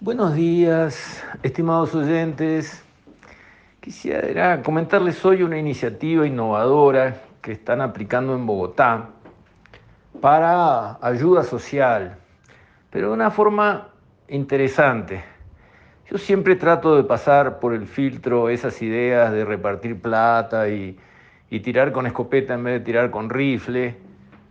Buenos días, estimados oyentes. Quisiera comentarles hoy una iniciativa innovadora que están aplicando en Bogotá para ayuda social, pero de una forma interesante. Yo siempre trato de pasar por el filtro esas ideas de repartir plata y, tirar con escopeta en vez de tirar con rifle,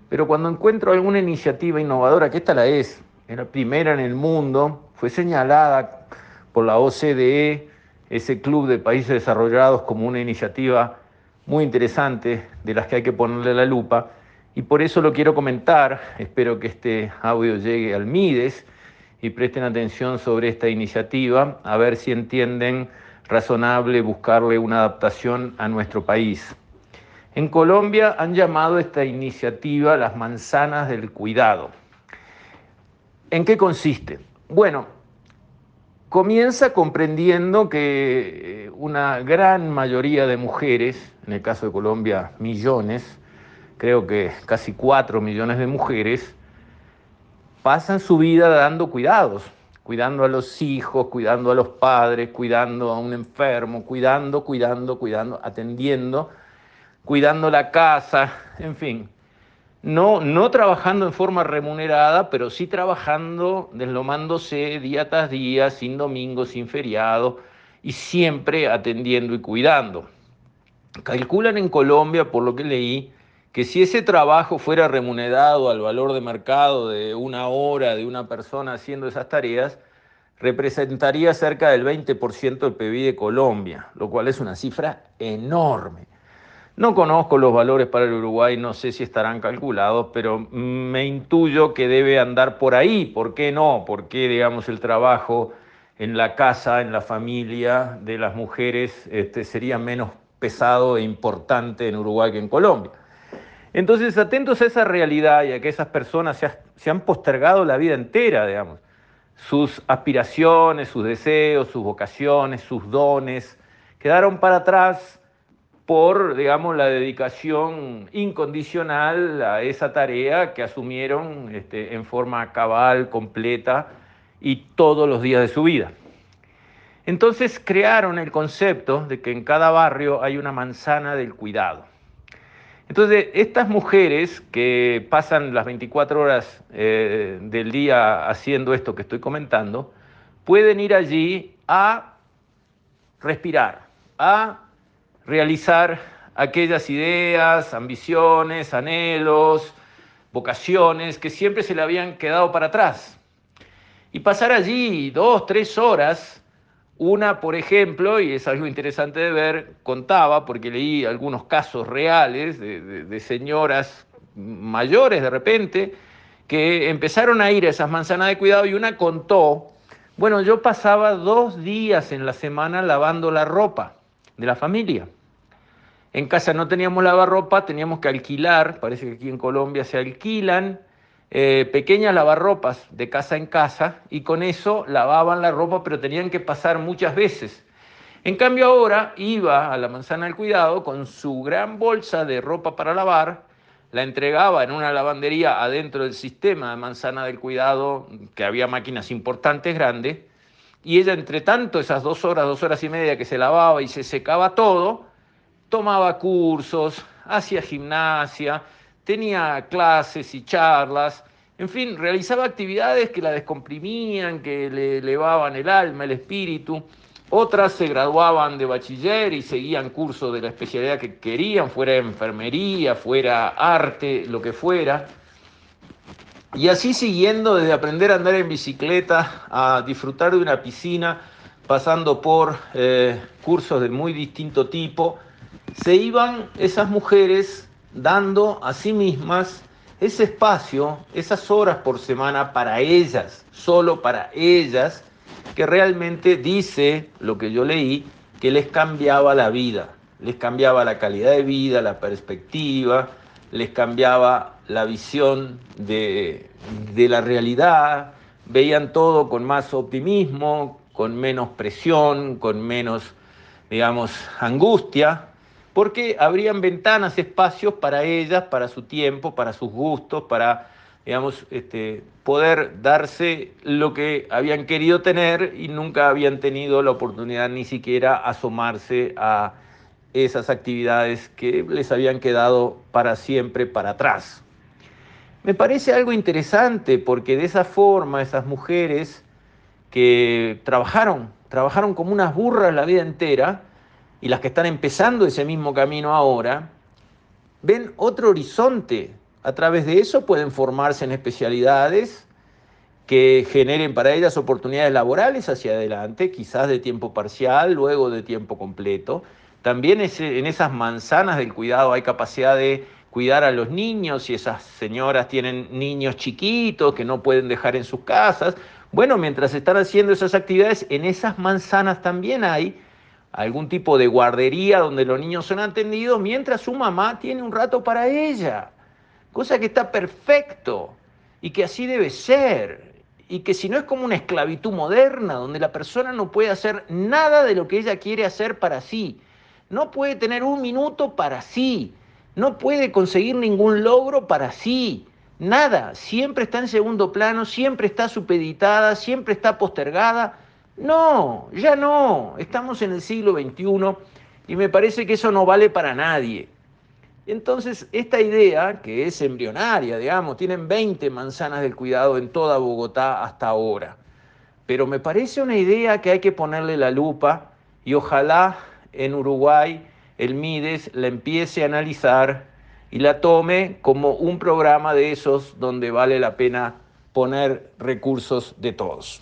pero cuando encuentro alguna iniciativa innovadora, que esta la es, es la primera en el mundo, fue señalada por la OCDE, ese club de países desarrollados, como una iniciativa muy interesante de las que hay que ponerle la lupa. Y por eso lo quiero comentar, espero que este audio llegue al MIDES y presten atención sobre esta iniciativa, a ver si entienden razonable buscarle una adaptación a nuestro país. En Colombia han llamado esta iniciativa las manzanas del cuidado. ¿En qué consiste? Bueno, comienza comprendiendo que eh, una gran mayoría de mujeres, en el caso de Colombia millones, creo que casi cuatro millones de mujeres, pasan su vida dando cuidados, cuidando a los hijos, cuidando a los padres, cuidando a un enfermo, cuidando, cuidando, cuidando, atendiendo, cuidando la casa, en fin no, no trabajando en forma remunerada, pero sí trabajando, deslomándose día tras día, sin domingo, sin feriado, y siempre atendiendo y cuidando. Calculan en Colombia, por lo que leí, que si ese trabajo fuera remunerado al valor de mercado de una hora de una persona haciendo esas tareas, representaría cerca del 20% del PIB de Colombia, lo cual es una cifra enorme. No conozco los valores para el Uruguay, no sé si estarán calculados, pero me intuyo que debe andar por ahí. ¿Por qué no? ¿Por qué, digamos, el trabajo en la casa, en la familia de las mujeres este, sería menos pesado e importante en Uruguay que en Colombia? Entonces, atentos a esa realidad y a que esas personas se, se han postergado la vida entera, digamos. Sus aspiraciones, sus deseos, sus vocaciones, sus dones, quedaron para atrás por, digamos, la dedicación incondicional a esa tarea que asumieron este, en forma cabal, completa y todos los días de su vida. Entonces crearon el concepto de que en cada barrio hay una manzana del cuidado. Entonces, estas mujeres que pasan las 24 horas eh, del día haciendo esto que estoy comentando, pueden ir allí a respirar, a realizar aquellas ideas, ambiciones, anhelos, vocaciones que siempre se le habían quedado para atrás. Y pasar allí dos, tres horas, una, por ejemplo, y es algo interesante de ver, contaba, porque leí algunos casos reales de, señoras mayores de repente, que empezaron a ir a esas manzanas de cuidado y una contó, bueno, yo pasaba dos días en la semana lavando la ropa de la familia. En casa no teníamos lavarropa, teníamos que alquilar, parece que aquí en Colombia se alquilan eh, pequeñas lavarropas de casa en casa y con eso lavaban la ropa, pero tenían que pasar muchas veces. En cambio ahora iba a la manzana del cuidado con su gran bolsa de ropa para lavar, la entregaba en una lavandería adentro del sistema de manzana del cuidado, que había máquinas importantes, grandes, y ella entre tanto, esas dos horas, dos horas y media que se lavaba y se secaba todo, tomaba cursos, hacía gimnasia, tenía clases y charlas, en fin, realizaba actividades que la descomprimían, que le elevaban el alma, el espíritu. Otras se graduaban de bachiller y seguían cursos de la especialidad que querían, fuera enfermería, fuera arte, lo que fuera. Y así siguiendo desde aprender a andar en bicicleta a disfrutar de una piscina, pasando por eh, cursos de muy distinto tipo, se iban esas mujeres dando a sí mismas ese espacio, esas horas por semana para ellas, solo para ellas, que realmente dice lo que yo leí, que les cambiaba la vida, les cambiaba la calidad de vida, la perspectiva, les cambiaba la visión de, la realidad, veían todo con más optimismo, con menos presión, con menos, digamos, angustia, porque habrían ventanas, espacios para ellas, para su tiempo, para sus gustos, para digamos, este, poder darse lo que habían querido tener y nunca habían tenido la oportunidad ni siquiera asomarse a esas actividades que les habían quedado para siempre para atrás. Me parece algo interesante porque de esa forma esas mujeres que trabajaron, trabajaron como unas burras la vida entera y las que están empezando ese mismo camino ahora, ven otro horizonte. A través de eso pueden formarse en especialidades que generen para ellas oportunidades laborales hacia adelante, quizás de tiempo parcial, luego de tiempo completo. También en esas manzanas del cuidado hay capacidad de cuidar a los niños, si esas señoras tienen niños chiquitos que no pueden dejar en sus casas. Bueno, mientras están haciendo esas actividades, en esas manzanas también hay algún tipo de guardería donde los niños son atendidos mientras su mamá tiene un rato para ella. Cosa que está perfecto y que así debe ser. Y que si no es como una esclavitud moderna donde la persona no puede hacer nada de lo que ella quiere hacer para sí. No puede tener un minuto para sí. No puede conseguir ningún logro para sí. Nada. Siempre está en segundo plano, siempre está supeditada, siempre está postergada no, ya no. Estamos en el siglo XXI y me parece que eso no vale para nadie. Entonces, esta idea, que es embrionaria, digamos, tienen 20 manzanas del cuidado en toda Bogotá hasta ahora, pero me parece una idea que hay que ponerle la lupa y ojalá en Uruguay el MIDES la empiece a analizar y la tome como un programa de esos donde vale la pena poner recursos de todos.